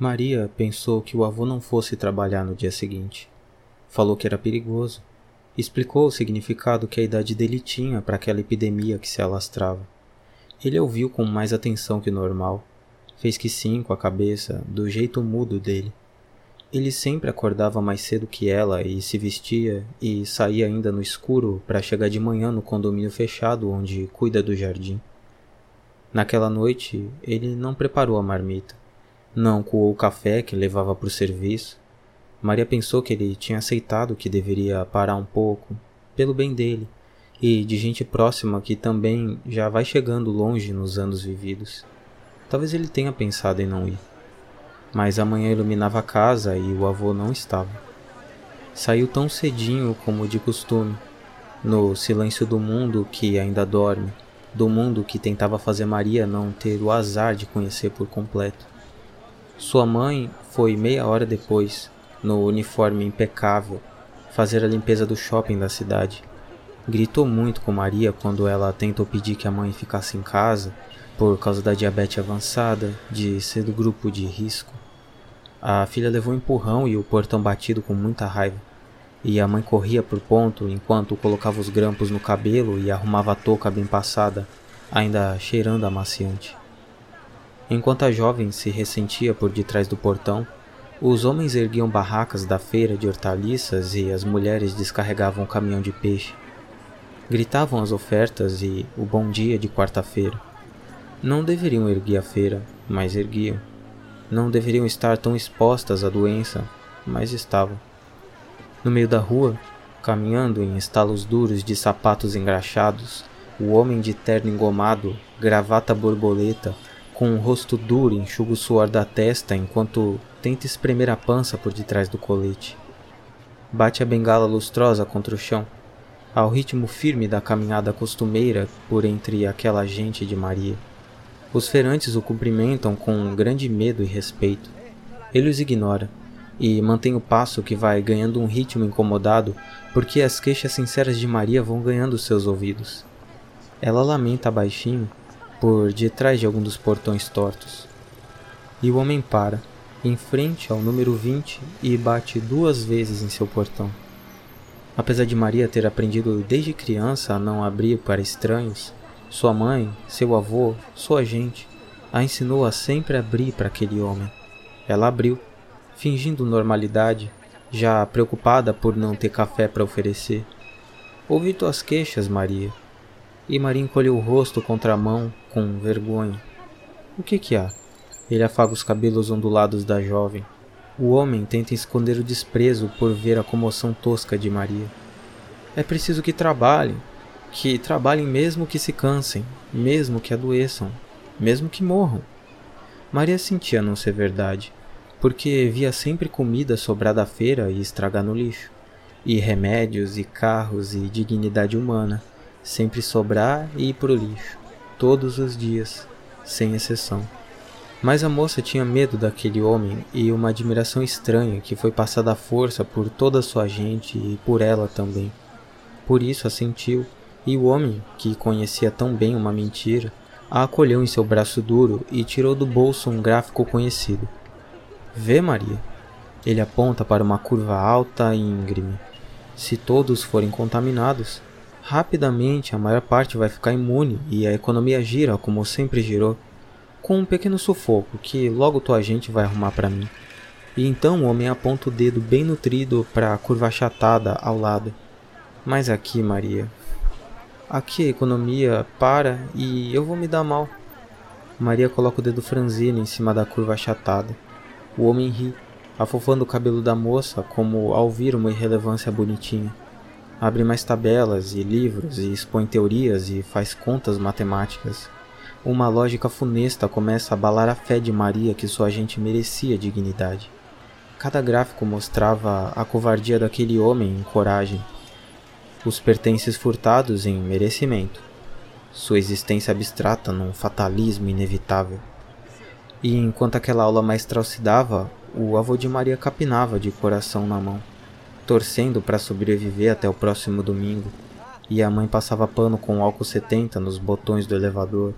Maria pensou que o avô não fosse trabalhar no dia seguinte. Falou que era perigoso. Explicou o significado que a idade dele tinha para aquela epidemia que se alastrava. Ele ouviu com mais atenção que o normal. Fez que sim com a cabeça, do jeito mudo dele. Ele sempre acordava mais cedo que ela e se vestia e saía ainda no escuro para chegar de manhã no condomínio fechado onde cuida do jardim. Naquela noite, ele não preparou a marmita. Não coou o café que levava para o serviço. Maria pensou que ele tinha aceitado que deveria parar um pouco, pelo bem dele e de gente próxima que também já vai chegando longe nos anos vividos. Talvez ele tenha pensado em não ir. Mas a manhã iluminava a casa e o avô não estava. Saiu tão cedinho como de costume, no silêncio do mundo que ainda dorme, do mundo que tentava fazer Maria não ter o azar de conhecer por completo. Sua mãe foi meia hora depois, no uniforme impecável, fazer a limpeza do shopping da cidade. Gritou muito com Maria quando ela tentou pedir que a mãe ficasse em casa por causa da diabetes avançada, de ser do grupo de risco. A filha levou um empurrão e o portão batido com muita raiva. E a mãe corria por ponto enquanto colocava os grampos no cabelo e arrumava a touca bem passada, ainda cheirando amaciante. Enquanto a jovem se ressentia por detrás do portão, os homens erguiam barracas da feira de hortaliças e as mulheres descarregavam o caminhão de peixe. Gritavam as ofertas e o bom dia de quarta-feira. Não deveriam erguer a feira, mas erguiam. Não deveriam estar tão expostas à doença, mas estavam. No meio da rua, caminhando em estalos duros de sapatos engraxados, o homem de terno engomado, gravata borboleta, com um rosto duro, enxuga o suor da testa enquanto tenta espremer a pança por detrás do colete. Bate a bengala lustrosa contra o chão, ao ritmo firme da caminhada costumeira por entre aquela gente de Maria. Os feirantes o cumprimentam com grande medo e respeito. Ele os ignora e mantém o passo que vai ganhando um ritmo incomodado porque as queixas sinceras de Maria vão ganhando seus ouvidos. Ela lamenta baixinho por detrás de algum dos portões tortos. E o homem para, em frente ao número 20, e bate duas vezes em seu portão. Apesar de Maria ter aprendido desde criança a não abrir para estranhos, sua mãe, seu avô, sua gente, a ensinou a sempre abrir para aquele homem. Ela abriu, fingindo normalidade, já preocupada por não ter café para oferecer. Ouvi tuas queixas, Maria, e Maria encolheu o rosto contra a mão com vergonha. O que que há? Ele afaga os cabelos ondulados da jovem. O homem tenta esconder o desprezo por ver a comoção tosca de Maria. É preciso que trabalhem, que trabalhem mesmo que se cansem, mesmo que adoeçam, mesmo que morram. Maria sentia não ser verdade, porque via sempre comida sobrar da feira e estragar no lixo, e remédios e carros e dignidade humana sempre sobrar e ir pro lixo, todos os dias, sem exceção. Mas a moça tinha medo daquele homem e uma admiração estranha que foi passada à força por toda sua gente e por ela também. Por isso a sentiu, e o homem, que conhecia tão bem uma mentira, a acolheu em seu braço duro e tirou do bolso um gráfico conhecido. Vê, Maria. Ele aponta para uma curva alta e íngreme. Se todos forem contaminados, Rapidamente, a maior parte vai ficar imune e a economia gira como sempre girou, com um pequeno sufoco que logo tua gente vai arrumar para mim. E então o homem aponta o dedo bem nutrido para a curva achatada ao lado. Mas aqui, Maria, aqui a economia para e eu vou me dar mal. Maria coloca o dedo franzino em cima da curva achatada. O homem ri, afofando o cabelo da moça como ao vir uma irrelevância bonitinha abre mais tabelas e livros e expõe teorias e faz contas matemáticas. Uma lógica funesta começa a abalar a fé de Maria que sua gente merecia dignidade. Cada gráfico mostrava a covardia daquele homem em coragem, os pertences furtados em merecimento, sua existência abstrata num fatalismo inevitável. E enquanto aquela aula maestral se dava, o avô de Maria capinava de coração na mão torcendo para sobreviver até o próximo domingo, e a mãe passava pano com álcool 70 nos botões do elevador,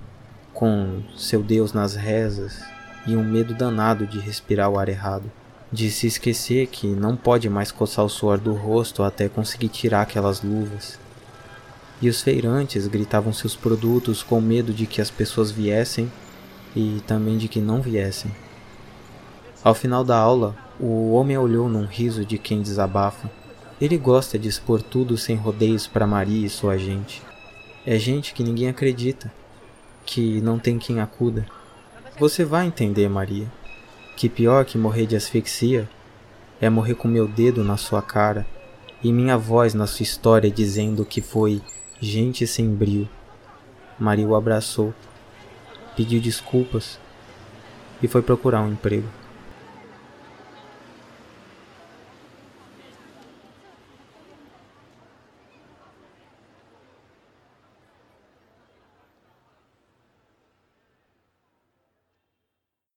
com seu Deus nas rezas, e um medo danado de respirar o ar errado, de se esquecer que não pode mais coçar o suor do rosto até conseguir tirar aquelas luvas. E os feirantes gritavam seus produtos com medo de que as pessoas viessem e também de que não viessem. Ao final da aula, o homem olhou num riso de quem desabafa. Ele gosta de expor tudo sem rodeios para Maria e sua gente. É gente que ninguém acredita, que não tem quem acuda. Você vai entender, Maria, que pior que morrer de asfixia é morrer com meu dedo na sua cara e minha voz na sua história dizendo que foi gente sem brio. Maria o abraçou, pediu desculpas e foi procurar um emprego.